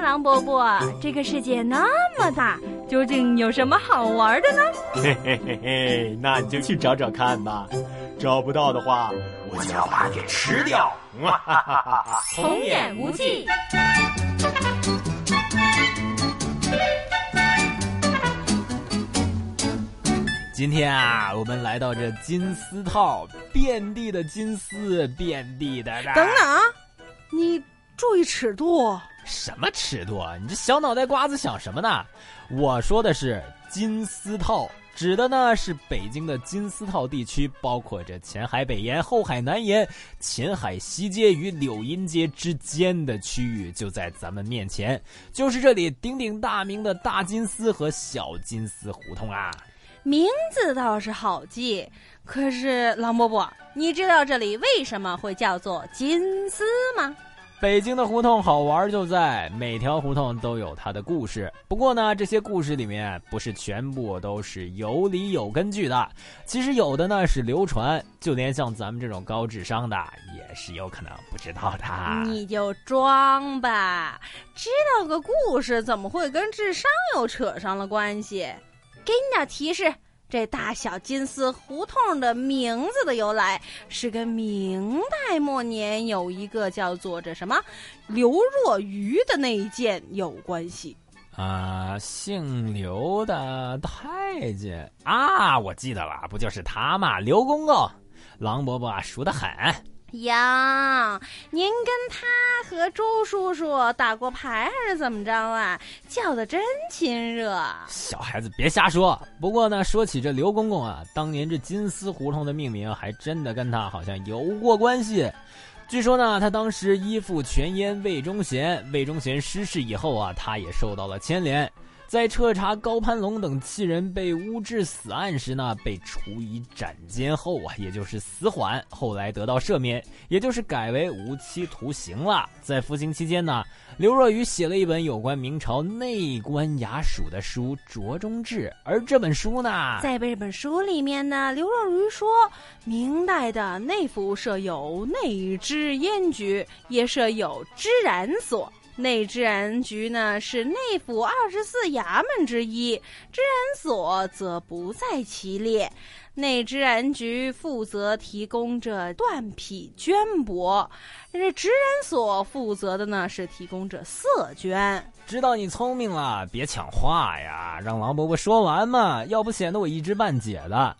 狼伯伯，这个世界那么大，究竟有什么好玩的呢？嘿嘿嘿嘿，那你就去找找看吧。找不到的话，我就要把你给吃掉。哈哈哈哈童言无忌。今天啊，我们来到这金丝套，遍地的金丝，遍地的。等等啊，你注意尺度。什么尺度啊？你这小脑袋瓜子想什么呢？我说的是金丝套，指的呢是北京的金丝套地区，包括着前海北沿、后海南沿、秦海西街与柳荫街之间的区域，就在咱们面前，就是这里鼎鼎大名的大金丝和小金丝胡同啊。名字倒是好记，可是狼伯伯，你知道这里为什么会叫做金丝吗？北京的胡同好玩就在每条胡同都有它的故事。不过呢，这些故事里面不是全部都是有理有根据的，其实有的呢是流传，就连像咱们这种高智商的也是有可能不知道的。你就装吧，知道个故事怎么会跟智商又扯上了关系？给你点提示，这大小金丝胡同的名字的由来是跟明代末年有一个叫做这什么刘若愚的内奸有关系。啊，姓刘的太监啊，我记得了，不就是他吗？刘公公，郎伯伯熟得很。呀，您跟他和周叔叔打过牌还是怎么着啊？叫的真亲热。小孩子别瞎说。不过呢，说起这刘公公啊，当年这金丝胡同的命名还真的跟他好像有过关系。据说呢，他当时依附权阉魏忠贤，魏忠贤失势以后啊，他也受到了牵连。在彻查高攀龙等七人被诬致死案时呢，被处以斩监后啊，也就是死缓，后来得到赦免，也就是改为无期徒刑了。在服刑期间呢，刘若愚写了一本有关明朝内官衙署的书《着中志》，而这本书呢，在这本书里面呢，刘若愚说，明代的内府设有内治阉局，也设有知然所。内治安局呢是内府二十四衙门之一，治安所则不在其列。内治安局负责提供着缎匹绢帛，这治安所负责的呢是提供着色绢。知道你聪明了，别抢话呀，让王伯伯说完嘛，要不显得我一知半解的。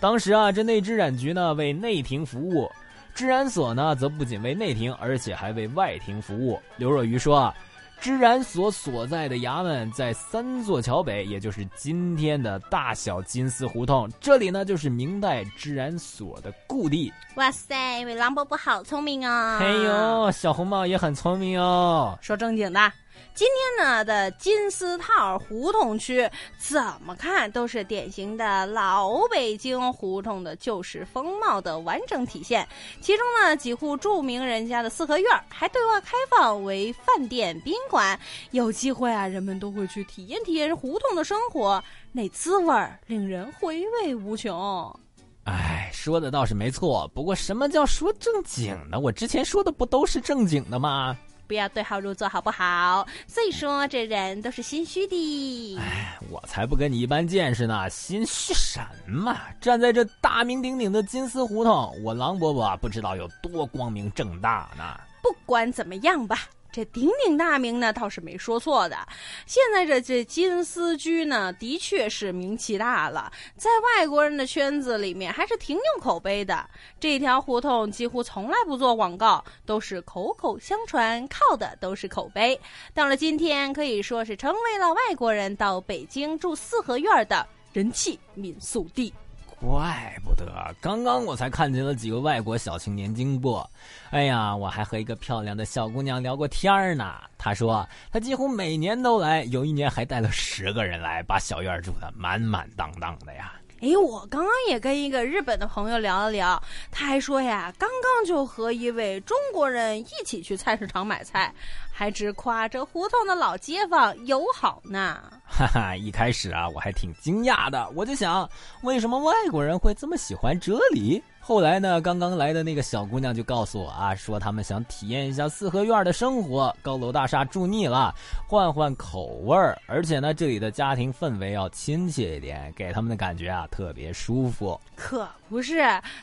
当时啊，这内治染局呢为内廷服务。治安所呢，则不仅为内廷，而且还为外廷服务。刘若愚说啊：“治安所所在的衙门在三座桥北，也就是今天的大小金丝胡同。这里呢，就是明代治安所的故地。”哇塞，位狼伯伯好聪明哦！嘿呦，小红帽也很聪明哦。说正经的。今天呢的金丝套胡同区，怎么看都是典型的老北京胡同的旧式风貌的完整体现。其中呢几户著名人家的四合院还对外开放为饭店宾馆，有机会啊人们都会去体验体验胡同的生活，那滋味儿令人回味无穷。哎，说的倒是没错，不过什么叫说正经的？我之前说的不都是正经的吗？不要对号入座，好不好？所以说，这人都是心虚的。哎，我才不跟你一般见识呢！心虚什么？站在这大名鼎鼎的金丝胡同，我狼伯伯不知道有多光明正大呢。不管怎么样吧。这鼎鼎大名呢，倒是没说错的。现在这这金丝居呢，的确是名气大了，在外国人的圈子里面还是挺有口碑的。这条胡同几乎从来不做广告，都是口口相传，靠的都是口碑。到了今天，可以说是成为了外国人到北京住四合院的人气民宿地。怪不得刚刚我才看见了几个外国小青年经过，哎呀，我还和一个漂亮的小姑娘聊过天儿呢。她说她几乎每年都来，有一年还带了十个人来，把小院住的满满当当的呀。哎，我刚刚也跟一个日本的朋友聊了聊，他还说呀，刚刚就和一位中国人一起去菜市场买菜，还直夸这胡同的老街坊友好呢。哈哈，一开始啊，我还挺惊讶的，我就想，为什么外国人会这么喜欢这里？后来呢，刚刚来的那个小姑娘就告诉我啊，说他们想体验一下四合院的生活，高楼大厦住腻了，换换口味儿，而且呢，这里的家庭氛围要亲切一点，给他们的感觉啊特别舒服。可不是，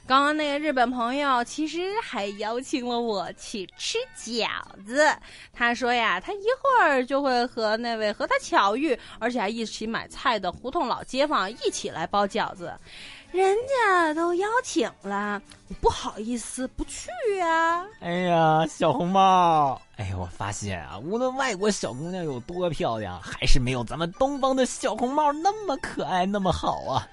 刚刚那个日本朋友其实还邀请了我去吃饺子。他说呀，他一会儿就会和那位和他巧遇，而且还一起买菜的胡同老街坊一起来包饺子。人家都邀请了，我不好意思不去呀。哎呀，小红帽！哎呀，我发现啊，无论外国小姑娘有多漂亮，还是没有咱们东方的小红帽那么可爱，那么好啊。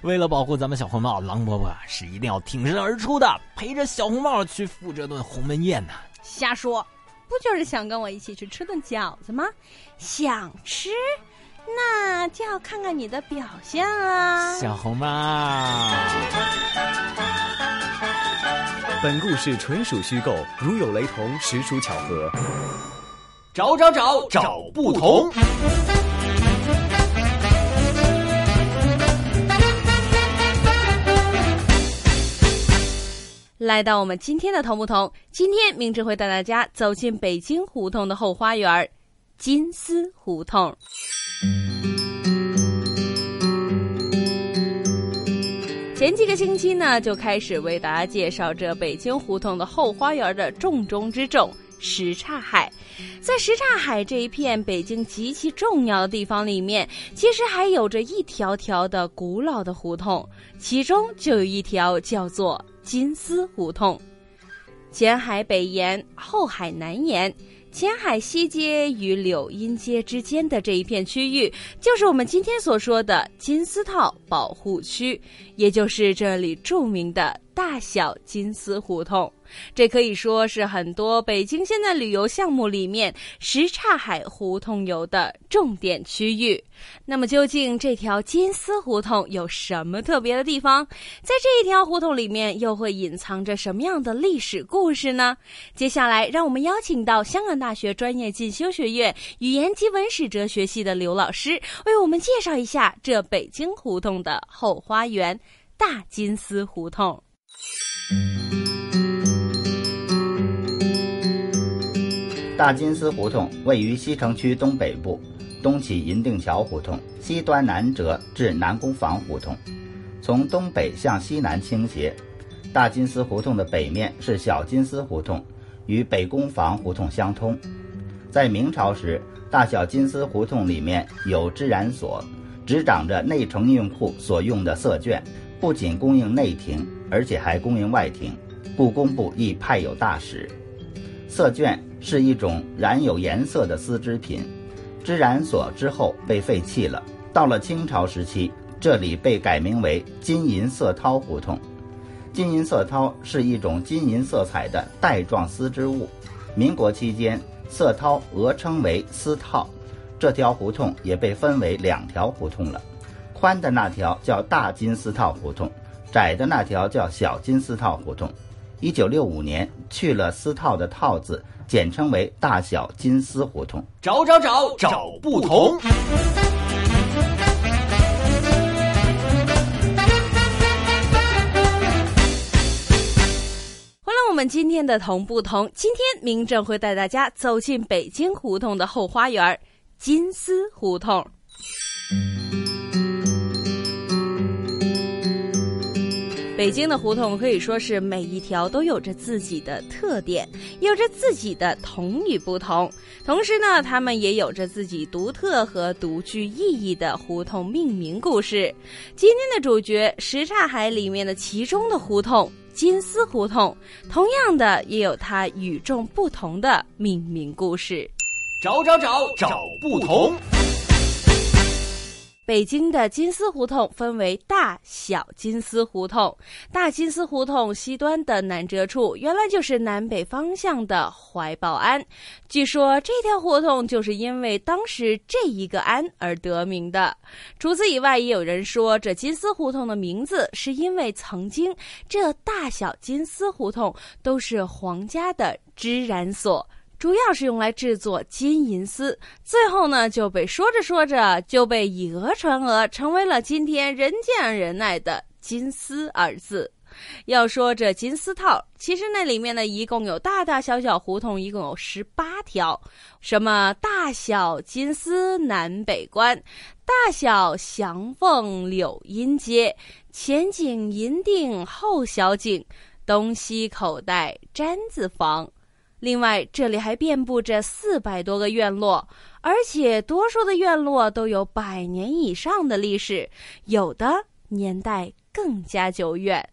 为了保护咱们小红帽，狼伯伯是一定要挺身而出的，陪着小红帽去赴这顿鸿门宴呢。瞎说，不就是想跟我一起去吃顿饺子吗？想吃。那就要看看你的表现了，小红帽。本故事纯属虚构，如有雷同，实属巧合。找找找找不同。来到我们今天的同不同，今天明智会带大家走进北京胡同的后花园——金丝胡同。前几个星期呢，就开始为大家介绍这北京胡同的后花园的重中之重——什刹海。在什刹海这一片北京极其重要的地方里面，其实还有着一条条的古老的胡同，其中就有一条叫做金丝胡同。前海北沿，后海南沿。前海西街与柳荫街之间的这一片区域，就是我们今天所说的金丝套保护区，也就是这里著名的大小金丝胡同。这可以说是很多北京现在旅游项目里面什刹海胡同游的重点区域。那么，究竟这条金丝胡同有什么特别的地方？在这一条胡同里面，又会隐藏着什么样的历史故事呢？接下来，让我们邀请到香港大学专业进修学院语言及文史哲学系的刘老师，为我们介绍一下这北京胡同的后花园——大金丝胡同。大金丝胡同位于西城区东北部，东起银锭桥胡同，西端南折至南宫房胡同，从东北向西南倾斜。大金丝胡同的北面是小金丝胡同，与北宫房胡同相通。在明朝时，大小金丝胡同里面有织染所，执掌着内城运库所用的色绢，不仅供应内廷，而且还供应外廷。故宫部亦派有大使。色绢是一种染有颜色的丝织品，织染所之后被废弃了。到了清朝时期，这里被改名为金银色绦胡同。金银色绦是一种金银色彩的带状丝织物。民国期间，色绦俄称为丝绦。这条胡同也被分为两条胡同了，宽的那条叫大金丝绦胡同，窄的那条叫小金丝绦胡同。一九六五年去了丝套的套字，简称为大小金丝胡同。找找找找不同。欢迎我们今天的同不同。今天明正会带大家走进北京胡同的后花园——金丝胡同。北京的胡同可以说是每一条都有着自己的特点，有着自己的同与不同。同时呢，他们也有着自己独特和独具意义的胡同命名故事。今天的主角什刹海里面的其中的胡同金丝胡同，同样的也有它与众不同的命名故事。找找找找不同。北京的金丝胡同分为大小金丝胡同。大金丝胡同西端的南折处，原来就是南北方向的怀抱庵。据说这条胡同就是因为当时这一个庵而得名的。除此以外，也有人说这金丝胡同的名字是因为曾经这大小金丝胡同都是皇家的织染所。主要是用来制作金银丝，最后呢就被说着说着就被以讹传讹，成为了今天人见人爱的“金丝”二字。要说这金丝套，其实那里面呢，一共有大大小小胡同，一共有十八条。什么大小金丝南北关，大小祥凤柳荫街，前景银锭后小景，东西口袋毡子房。另外，这里还遍布着四百多个院落，而且多数的院落都有百年以上的历史，有的年代更加久远。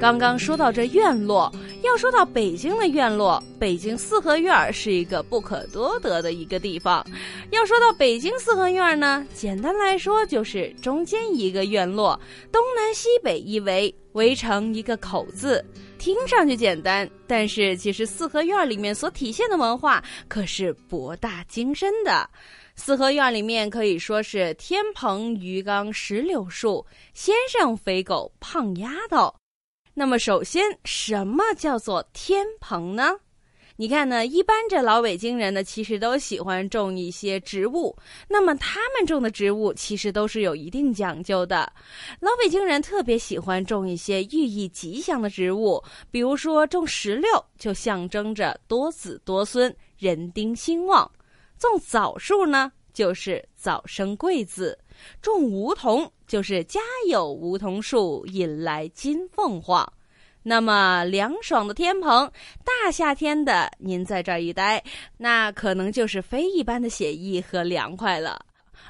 刚刚说到这院落，要说到北京的院落，北京四合院是一个不可多得的一个地方。要说到北京四合院呢，简单来说就是中间一个院落，东南西北一围，围成一个口字。听上去简单，但是其实四合院里面所体现的文化可是博大精深的。四合院里面可以说是天棚、鱼缸、石榴树、先生、肥狗、胖丫头。那么，首先，什么叫做天棚呢？你看呢，一般这老北京人呢，其实都喜欢种一些植物。那么，他们种的植物其实都是有一定讲究的。老北京人特别喜欢种一些寓意吉祥的植物，比如说种石榴，就象征着多子多孙、人丁兴旺；种枣树呢，就是早生贵子。种梧桐就是家有梧桐树，引来金凤凰。那么凉爽的天棚，大夏天的您在这儿一待，那可能就是非一般的写意和凉快了。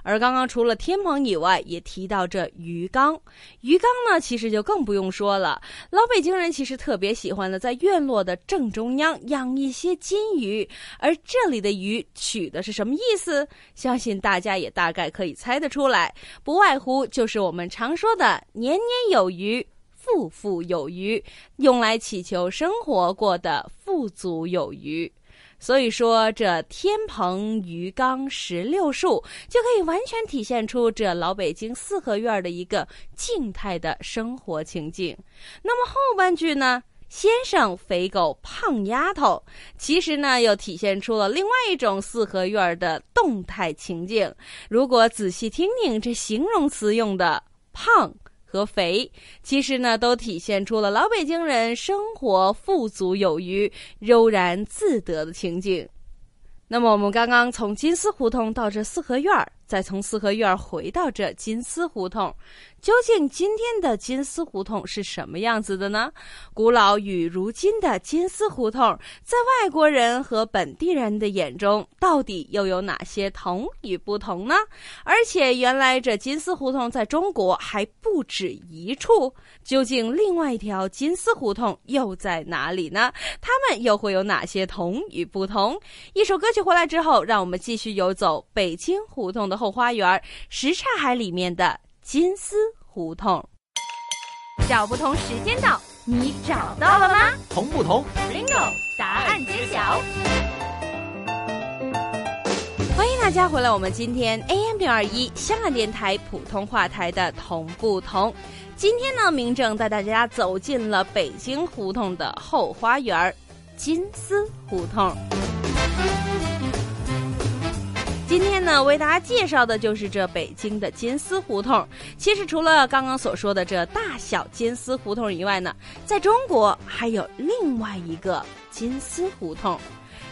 而刚刚除了天棚以外，也提到这鱼缸。鱼缸呢，其实就更不用说了。老北京人其实特别喜欢的，在院落的正中央养一些金鱼。而这里的鱼取的是什么意思？相信大家也大概可以猜得出来，不外乎就是我们常说的“年年有余，富富有余”，用来祈求生活过得富足有余。所以说，这天棚、鱼缸、石榴树就可以完全体现出这老北京四合院的一个静态的生活情境。那么后半句呢？先生、肥狗、胖丫头，其实呢又体现出了另外一种四合院的动态情境。如果仔细听听这形容词用的“胖”。和肥，其实呢，都体现出了老北京人生活富足有余、悠然自得的情景。那么，我们刚刚从金丝胡同到这四合院儿。再从四合院儿回到这金丝胡同，究竟今天的金丝胡同是什么样子的呢？古老与如今的金丝胡同，在外国人和本地人的眼中，到底又有哪些同与不同呢？而且，原来这金丝胡同在中国还不止一处，究竟另外一条金丝胡同又在哪里呢？他们又会有哪些同与不同？一首歌曲回来之后，让我们继续游走北京胡同的。后花园什刹海里面的金丝胡同，找不同时间到，你找到了吗？同不同？Bingo！答案揭晓。欢迎大家回来，我们今天 AM 六二一香港电台普通话台的同不同。今天呢，明正带大家走进了北京胡同的后花园金丝胡同。今天呢，为大家介绍的就是这北京的金丝胡同。其实除了刚刚所说的这大小金丝胡同以外呢，在中国还有另外一个金丝胡同。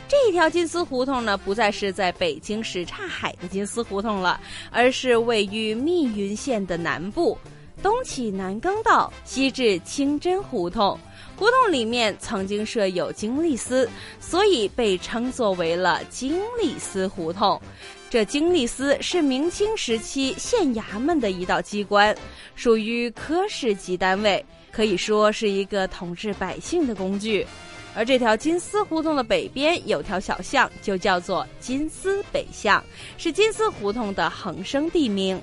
这一条金丝胡同呢，不再是在北京什刹海的金丝胡同了，而是位于密云县的南部，东起南更道，西至清真胡同。胡同里面曾经设有京律司，所以被称作为了京律司胡同。这京律司是明清时期县衙门的一道机关，属于科室级单位，可以说是一个统治百姓的工具。而这条金丝胡同的北边有条小巷，就叫做金丝北巷，是金丝胡同的恒生地名。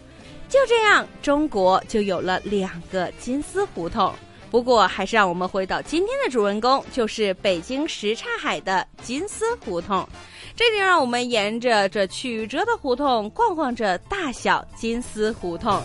就这样，中国就有了两个金丝胡同。不过，还是让我们回到今天的主人公，就是北京什刹海的金丝胡同。这就让我们沿着这曲折的胡同逛逛这大小金丝胡同。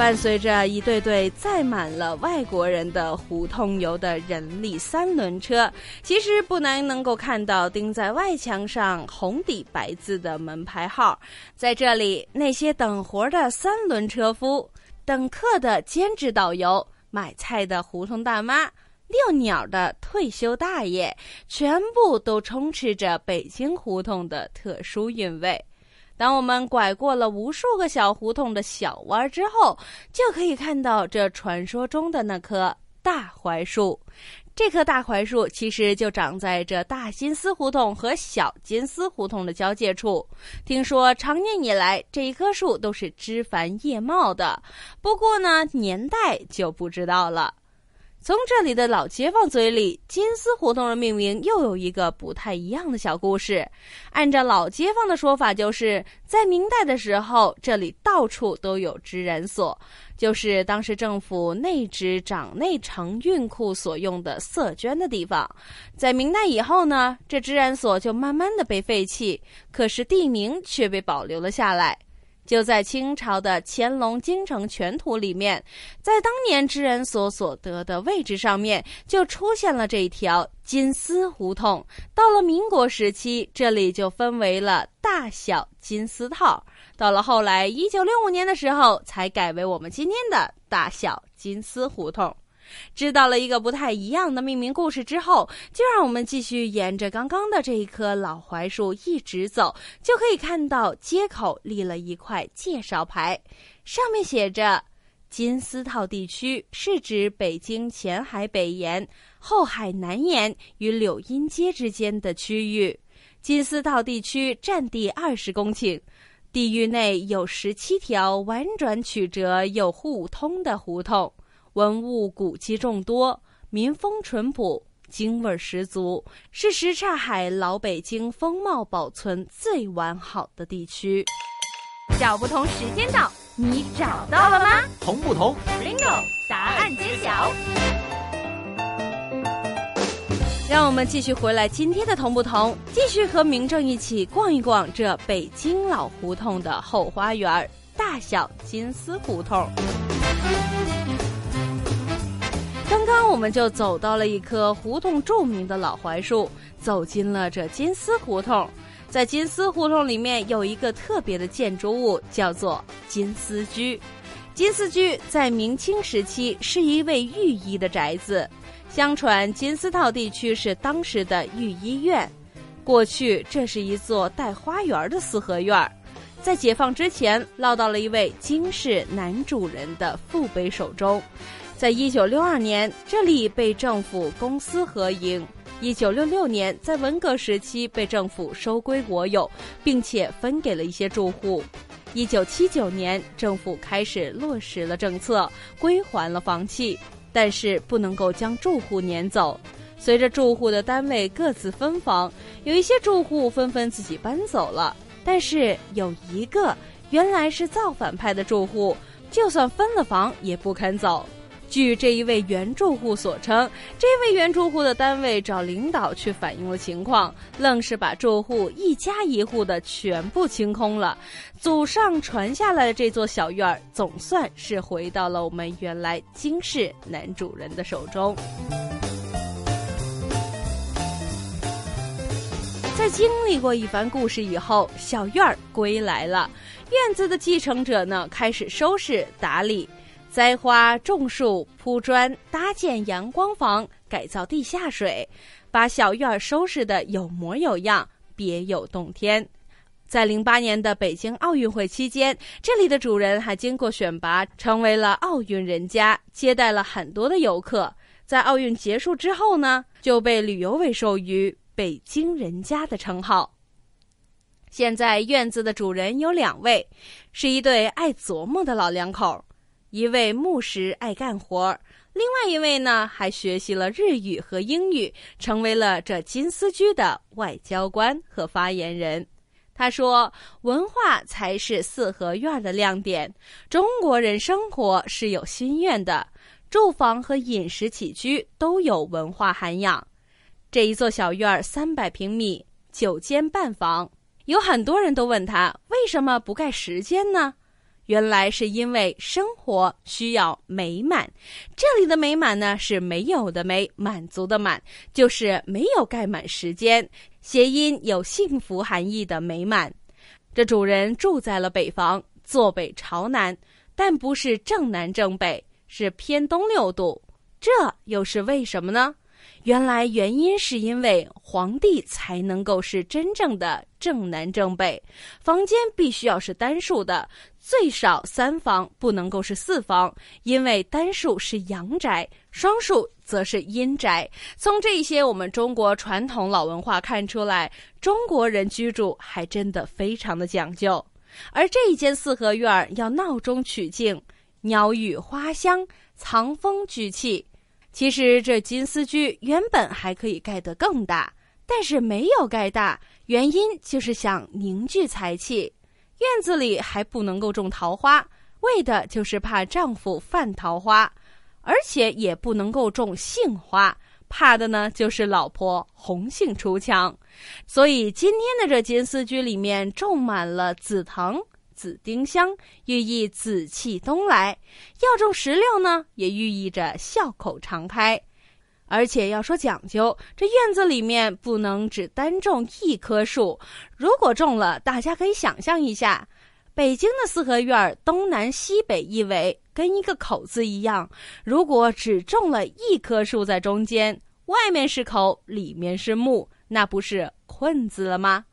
伴随着一对对载满了外国人的胡同游的人力三轮车，其实不难能够看到钉在外墙上红底白字的门牌号。在这里，那些等活的三轮车夫、等客的兼职导游、买菜的胡同大妈、遛鸟的退休大爷，全部都充斥着北京胡同的特殊韵味。当我们拐过了无数个小胡同的小弯之后，就可以看到这传说中的那棵大槐树。这棵大槐树其实就长在这大金丝胡同和小金丝胡同的交界处。听说长年以来这一棵树都是枝繁叶茂的，不过呢，年代就不知道了。从这里的老街坊嘴里，金丝胡同的命名又有一个不太一样的小故事。按照老街坊的说法，就是在明代的时候，这里到处都有织染所，就是当时政府内织掌内承运库所用的色绢的地方。在明代以后呢，这织染所就慢慢的被废弃，可是地名却被保留了下来。就在清朝的《乾隆京城全图》里面，在当年知人所所得的位置上面，就出现了这一条金丝胡同。到了民国时期，这里就分为了大小金丝套。到了后来，一九六五年的时候，才改为我们今天的大小金丝胡同。知道了一个不太一样的命名故事之后，就让我们继续沿着刚刚的这一棵老槐树一直走，就可以看到街口立了一块介绍牌，上面写着：“金丝套地区是指北京前海北沿、后海南沿与柳荫街之间的区域。金丝套地区占地二十公顷，地域内有十七条婉转曲折又互通的胡同。”文物古迹众多，民风淳朴，京味十足，是什刹海老北京风貌保存最完好的地区。找不同时间到，你找到了吗？同不同？Bingo！答案揭晓。让我们继续回来今天的同不同，继续和明正一起逛一逛这北京老胡同的后花园——大小金丝胡同。刚刚我们就走到了一棵胡同著名的老槐树，走进了这金丝胡同。在金丝胡同里面有一个特别的建筑物，叫做金丝居。金丝居在明清时期是一位御医的宅子，相传金丝套地区是当时的御医院。过去这是一座带花园的四合院，在解放之前落到了一位金氏男主人的父辈手中。在一九六二年，这里被政府公私合营。一九六六年，在文革时期被政府收归国有，并且分给了一些住户。一九七九年，政府开始落实了政策，归还了房契，但是不能够将住户撵走。随着住户的单位各自分房，有一些住户纷纷自己搬走了。但是有一个原来是造反派的住户，就算分了房也不肯走。据这一位原住户所称，这位原住户的单位找领导去反映了情况，愣是把住户一家一户的全部清空了。祖上传下来的这座小院儿，总算是回到了我们原来金氏男主人的手中。在经历过一番故事以后，小院儿归来了，院子的继承者呢，开始收拾打理。栽花、种树、铺砖、搭建阳光房、改造地下水，把小院收拾得有模有样、别有洞天。在零八年的北京奥运会期间，这里的主人还经过选拔，成为了奥运人家，接待了很多的游客。在奥运结束之后呢，就被旅游委授予“北京人家”的称号。现在院子的主人有两位，是一对爱琢磨的老两口。一位牧师爱干活，另外一位呢还学习了日语和英语，成为了这金丝居的外交官和发言人。他说：“文化才是四合院的亮点。中国人生活是有心愿的，住房和饮食起居都有文化涵养。这一座小院三百平米，九间半房，有很多人都问他为什么不盖十间呢？”原来是因为生活需要美满。这里的美满呢，是没有的没，满足的满，就是没有盖满时间。谐音有幸福含义的美满。这主人住在了北方，坐北朝南，但不是正南正北，是偏东六度。这又是为什么呢？原来原因是因为皇帝才能够是真正的正南正北，房间必须要是单数的，最少三房，不能够是四房，因为单数是阳宅，双数则是阴宅。从这些我们中国传统老文化看出来，中国人居住还真的非常的讲究。而这一间四合院要闹中取静，鸟语花香，藏风聚气。其实这金丝居原本还可以盖得更大，但是没有盖大，原因就是想凝聚财气。院子里还不能够种桃花，为的就是怕丈夫犯桃花，而且也不能够种杏花，怕的呢就是老婆红杏出墙。所以今天的这金丝居里面种满了紫藤。紫丁香寓意紫气东来，要种石榴呢，也寓意着笑口常开。而且要说讲究，这院子里面不能只单种一棵树。如果种了，大家可以想象一下，北京的四合院东南西北一围跟一个口字一样，如果只种了一棵树在中间，外面是口，里面是木，那不是困字了吗？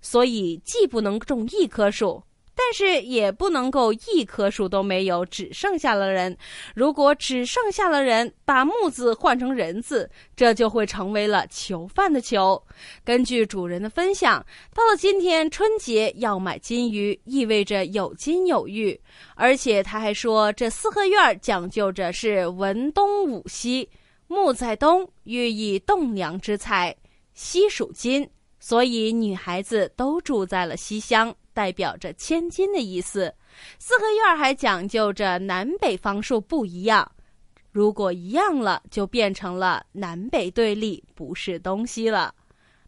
所以既不能种一棵树。但是也不能够一棵树都没有，只剩下了人。如果只剩下了人，把木字换成人字，这就会成为了囚犯的囚。根据主人的分享，到了今天春节要买金鱼，意味着有金有玉。而且他还说，这四合院讲究着是文东武西，木在东，寓意栋梁之材；西属金，所以女孩子都住在了西厢。代表着千金的意思。四合院还讲究着南北方数不一样，如果一样了，就变成了南北对立，不是东西了。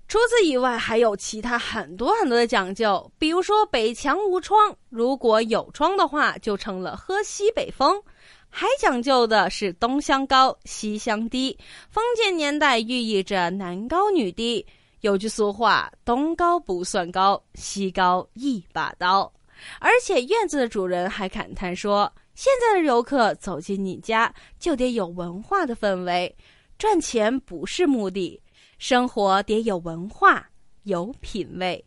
除此以外，还有其他很多很多的讲究，比如说北墙无窗，如果有窗的话，就成了喝西北风。还讲究的是东乡高，西乡低。封建年代寓意着男高女低。有句俗话：“东高不算高，西高一把刀。”而且院子的主人还感叹说：“现在的游客走进你家，就得有文化的氛围。赚钱不是目的，生活得有文化，有品味。”